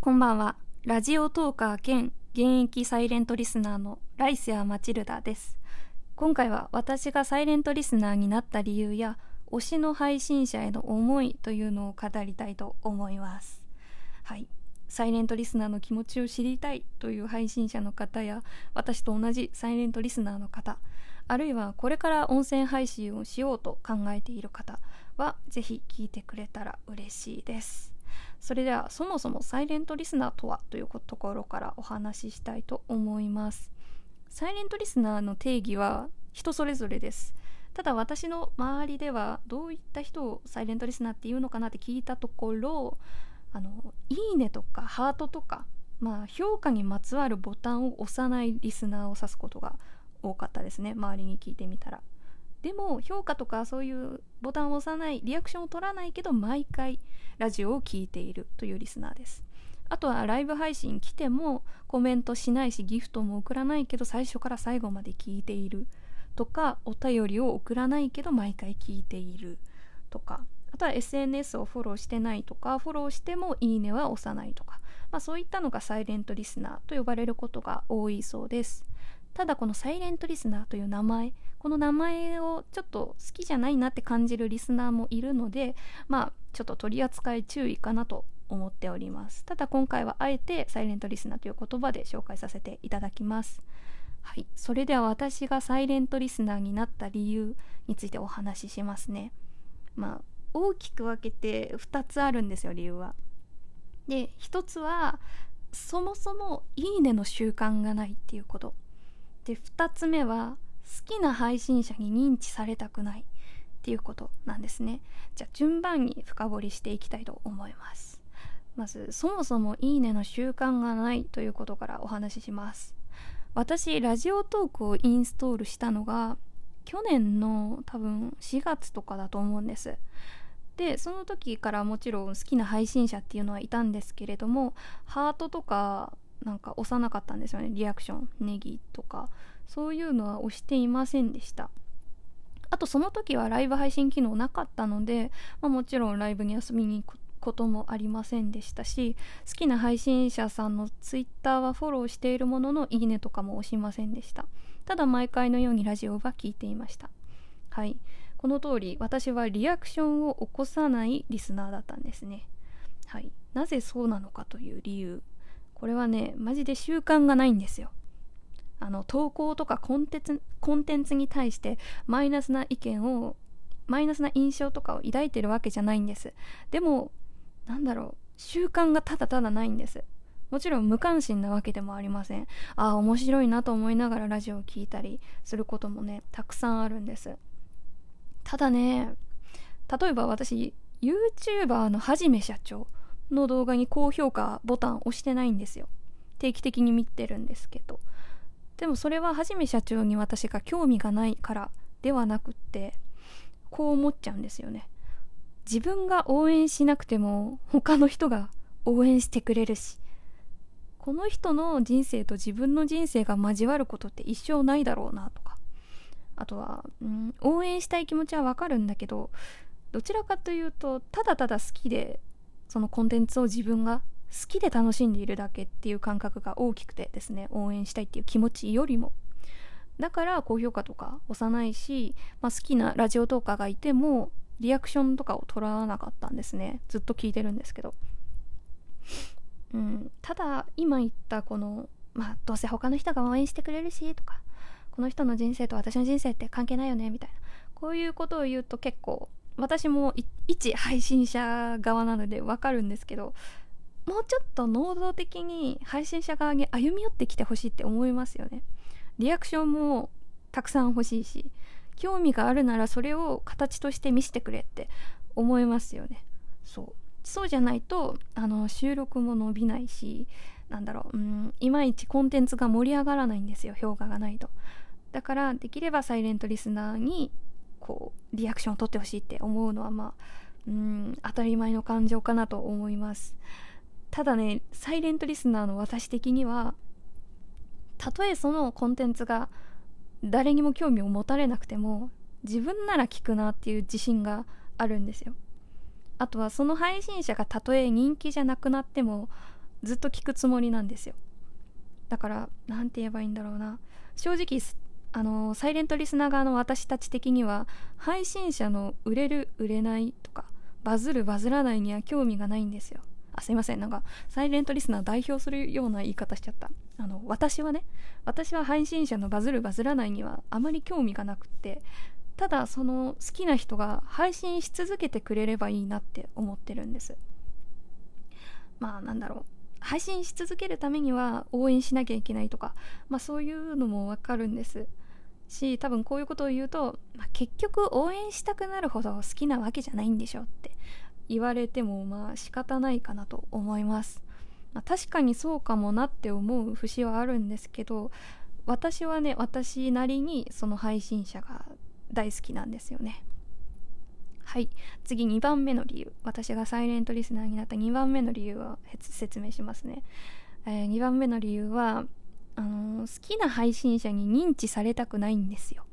こんばんは。ラジオトーカー兼現役サイレントリスナーのライスやマチルダです。今回は私がサイレントリスナーになった理由や推しの配信者への思いというのを語りたいと思います。はい。サイレントリスナーの気持ちを知りたいという配信者の方や私と同じサイレントリスナーの方あるいはこれから音声配信をしようと考えている方はぜひ聞いてくれたら嬉しいですそれではそもそもサイレントリスナーとはというところからお話ししたいと思います。サイレントリスナーの定義は人それぞれです。ただ私の周りではどういった人をサイレントリスナーっていうのかなって聞いたところあのいいねとかハートとかまあ評価にまつわるボタンを押さないリスナーを指すことが多かったですね。周りに聞いてみたら。でも評価とかそういうボタンを押さないリアクションを取らないけど毎回ラジオを聴いているというリスナーです。あとはライブ配信来てもコメントしないしギフトも送らないけど最初から最後まで聞いているとかお便りを送らないけど毎回聞いているとかあとは SNS をフォローしてないとかフォローしてもいいねは押さないとか、まあ、そういったのがサイレントリスナーと呼ばれることが多いそうです。ただこのサイレントリスナーという名前この名前をちょっと好きじゃないなって感じるリスナーもいるのでまあちょっと取り扱い注意かなと思っております。ただ今回はあえてサイレントリスナーという言葉で紹介させていただきます。はい。それでは私がサイレントリスナーになった理由についてお話ししますね。まあ大きく分けて2つあるんですよ理由は。で1つはそもそもいいねの習慣がないっていうこと。で2つ目は好きな配信者に認知されたくない。っていうことなんですね。じゃあ順番に深掘りしていきたいと思います。まずそもそもいいねの習慣がないということからお話しします。私ラジオトークをインストールしたのが去年の多分4月とかだと思うんです。でその時からもちろん好きな配信者っていうのはいたんですけれどもハートとかなんか押さなかったんですよね。リアクションネギとか。そういうのは押していませんでした。あとその時はライブ配信機能なかったので、まあ、もちろんライブに遊びに行くこともありませんでしたし好きな配信者さんのツイッターはフォローしているもののいいねとかも押しませんでした。ただ毎回のようにラジオは聞いていました。はい。この通り私はリアクションを起こさないリスナーだったんですね。はい。なぜそうなのかという理由。これはねマジで習慣がないんですよ。あの投稿とかコンテンツコンテンツに対してマイナスな意見をマイナスな印象とかを抱いてるわけじゃないんです。でもなんだろう習慣がただただないんです。もちろん無関心なわけでもありません。ああ面白いなと思いながらラジオを聴いたりすることもねたくさんあるんです。ただね例えば私 YouTuber のはじめ社長の動画に高評価ボタン押してないんですよ。定期的に見てるんですけど。でもそれははじめ社長に私が興味がないからではなくってこう思っちゃうんですよね。自分が応援しなくても他の人が応援してくれるしこの人の人生と自分の人生が交わることって一生ないだろうなとか。あとは、うん、応援したい気持ちはわかるんだけどどちらかというとただただ好きでそのコンテンツを自分が好きで楽しんでいるだけっていう感覚が大きくてですね応援したいっていう気持ちよりも。だから高評価とか押さないし、まあ、好きなラジオトーカーがいてもリアクションとかを取らなかったんですね。ずっと聞いてるんですけど、うん、ただ今言ったこのまあどうせ他の人が応援してくれるしとかこの人の人生と私の人生って関係ないよねみたいな。こういうことを言うと結構私も一配信者側なのでわかるんですけどもうちょっと能動的に配信者側に歩み寄ってきてほしいって思いますよね。リアクションもたくさん欲しいし興味があるならそれを形として見せてくれって思いますよね。そう。そうじゃないとあの収録も伸びないしなんだろううんいまいちコンテンツが盛り上がらないんですよ評価がないと。だからできればサイレントリスナーにこうリアクションを取ってほしいって思うのはまあうん当たり前の感情かなと思いますただねサイレントリスナーの私的にはたとえそのコンテンツが誰にも興味を持たれなくても自分なら聞くなっていう自信があるんですよ。あとはその配信者がたとえ人気じゃなくなってもずっと聞くつもりなんですよ。だから何て言えばいいんだろうな。正直あのサイレントリスナー側の私たち的には配信者の売れる売れないとかバズるバズらないには興味がないんですよ。あすいません。なんかサイレントリスナー代表するような言い方しちゃった。あの私はね私は配信者のバズるバズらないにはあまり興味がなくってただその好きな人が配信し続けてくれればいいなって思ってるんです。まあなんだろう。配信し続けるためには応援しなきゃいけないとか、まあ、そういうのもわかるんです。し多分こういうことを言うと、まあ、結局応援したくなるほど好きなわけじゃないんでしょうって。言われてもまあ仕方ないかなと思います、まあ、確かにそうかもなって思う節はあるんですけど私はね私なりにその配信者が大好きなんですよね。はい。次2番目の理由。私がサイレントリスナーになった2番目の理由を説明しますね、えー、2番目の理由はあのー、好きな配信者に認知されたくないんですよ。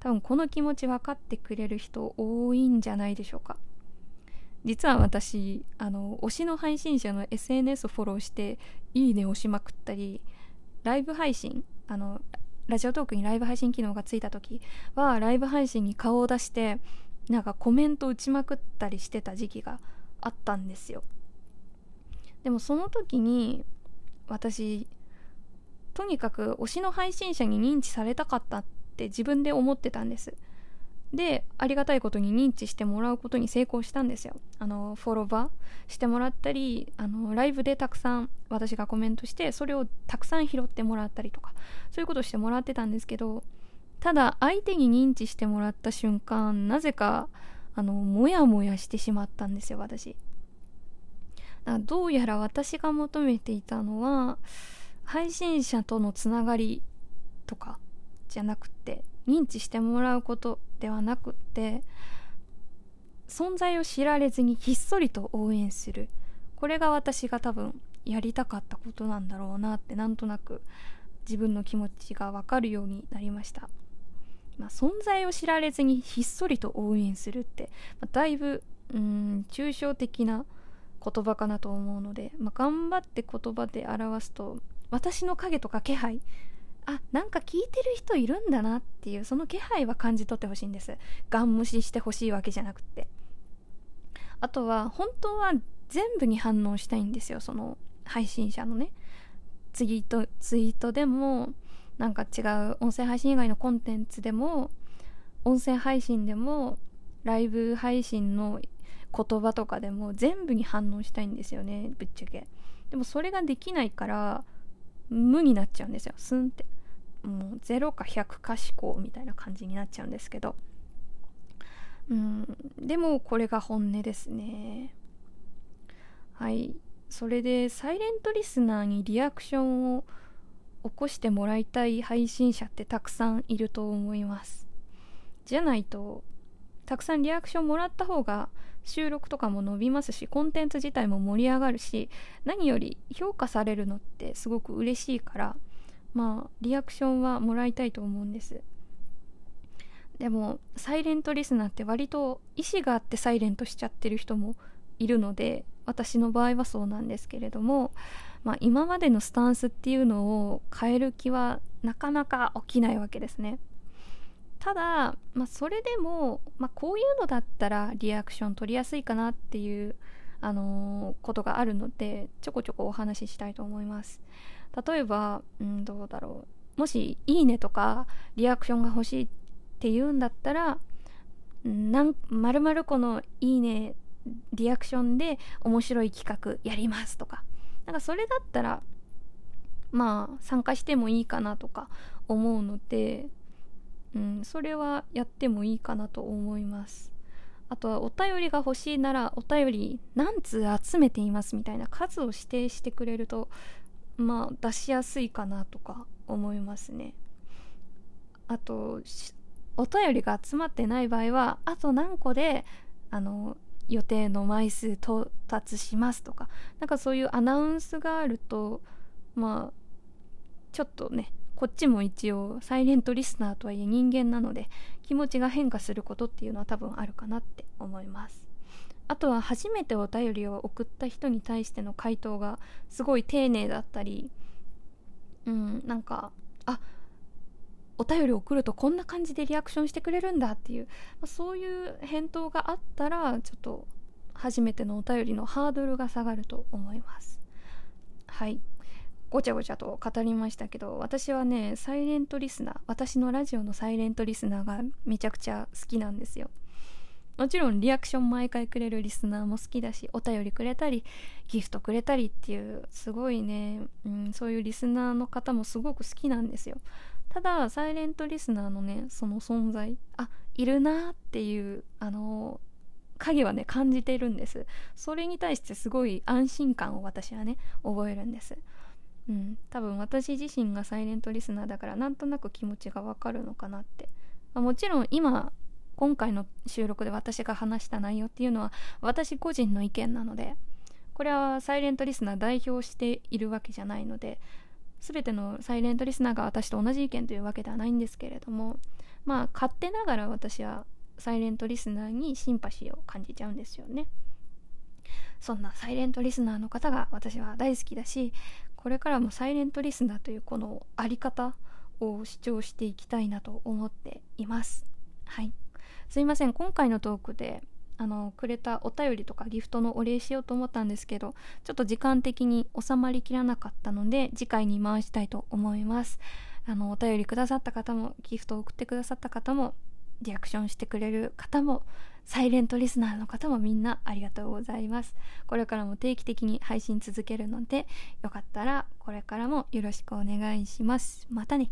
多分この気持ち分かってくれる人多いんじゃないでしょうか。実は私あの推しの配信者の SNS をフォローしていいね押しまくったりライブ配信あのラジオトークにライブ配信機能がついた時はライブ配信に顔を出してなんかコメント打ちまくったりしてた時期があったんですよ。でもその時に私とにかく推しの配信者に認知されたかったって自分で思ってたんです。でありがたいことに認知してもらうことに成功したんですよ。あのフォロワーしてもらったりあのライブでたくさん私がコメントしてそれをたくさん拾ってもらったりとかそういうことしてもらってたんですけどただ相手に認知してもらった瞬間なぜかあのモヤモヤしてしまったんですよ私。どうやら私が求めていたのは配信者とのつながりとかじゃなくて認知してもらうことではなくって存在を知られずにひっそりと応援する。これが私が多分やりたかったことなんだろうなってなんとなく自分の気持ちが分かるようになりました、まあ、存在を知られずにひっそりと応援するって、まあ、だいぶうん抽象的な言葉かなと思うので、まあ、頑張って言葉で表すと私の影とか気配あなんか聞いてる人いるんだなっていうその気配は感じ取ってほしいんです。ガン無視してほしいわけじゃなくって。あとは本当は全部に反応したいんですよその配信者のね。ツイートツイートでもなんか違う音声配信以外のコンテンツでも音声配信でもライブ配信の言葉とかでも全部に反応したいんですよねぶっちゃけ。でもそれができないから無になっちゃうんですよスンって。もう0か100か思考みたいな感じになっちゃうんですけど。うんでもこれが本音ですね。はい。それでサイレントリスナーにリアクションを起こしてもらいたい配信者ってたくさんいると思います。じゃないとたくさんリアクションもらった方が収録とかも伸びますしコンテンツ自体も盛り上がるし何より評価されるのってすごく嬉しいからまあリアクションはもらいたいと思うんです。でもサイレントリスナーって割と意思があってサイレントしちゃってる人もいるので私の場合はそうなんですけれども、まあ、今までのスタンスっていうのを変える気はなかなか起きないわけですね。ただ、まあ、それでも、まあ、こういうのだったらリアクション取りやすいかなっていう、あのー、ことがあるのでちょこちょこお話ししたいと思います。例えば、うん、どうだろう。もし「いいね」とかリアクションが欲しいっていうんだったらなんまるこの「いいね」リアクションで面白い企画やりますとか。なんかそれだったらまあ参加してもいいかなとか思うので、うん、それはやってもいいかなと思います。あとはお便りが欲しいならお便り何通集めていますみたいな数を指定してくれるとまあ出しやすいかなとか思いますね。あとお便りが集まってない場合はあと何個であの予定の枚数到達しますとかなんかそういうアナウンスがあるとまあちょっとねこっちも一応サイレントリスナーとはいえ人間なので気持ちが変化することっていうのは多分あるかなって思います。あとは初めてお便りを送った人に対しての回答がすごい丁寧だったりうんなんかあお便り送るとこんな感じでリアクションしてくれるんだっていう、まあ、そういう返答があったらちょっと初めてのお便りのハードルが下がると思います。はい。ごちゃごちゃと語りましたけど私はねサイレントリスナー私のラジオのサイレントリスナーがめちゃくちゃ好きなんですよ。もちろんリアクション毎回くれるリスナーも好きだしお便りくれたりギフトくれたりっていうすごいね、うん、そういうリスナーの方もすごく好きなんですよ。ただサイレントリスナーのねその存在あいるなっていうあの影はね感じてるんです。それに対してすごい安心感を私はね覚えるんです。うん多分私自身がサイレントリスナーだからなんとなく気持ちがわかるのかなって、まあ、もちろん今今回の収録で私が話した内容っていうのは私個人の意見なのでこれはサイレントリスナー代表しているわけじゃないので全てのサイレントリスナーが私と同じ意見というわけではないんですけれどもまあ勝手ながら私はサイレントリスナーにシンパシーを感じちゃうんですよね。そんなサイレントリスナーの方が私は大好きだしこれからもサイレントリスナーというこのあり方を主張していきたいなと思っています。はい。すいません。今回のトークであのくれたお便りとかギフトのお礼しようと思ったんですけどちょっと時間的に収まりきらなかったので次回に回したいと思います。あのお便りくださった方もギフトを送ってくださった方もリアクションしてくれる方もサイレントリスナーの方もみんなありがとうございます。これからも定期的に配信続けるのでよかったらこれからもよろしくお願いします。またね。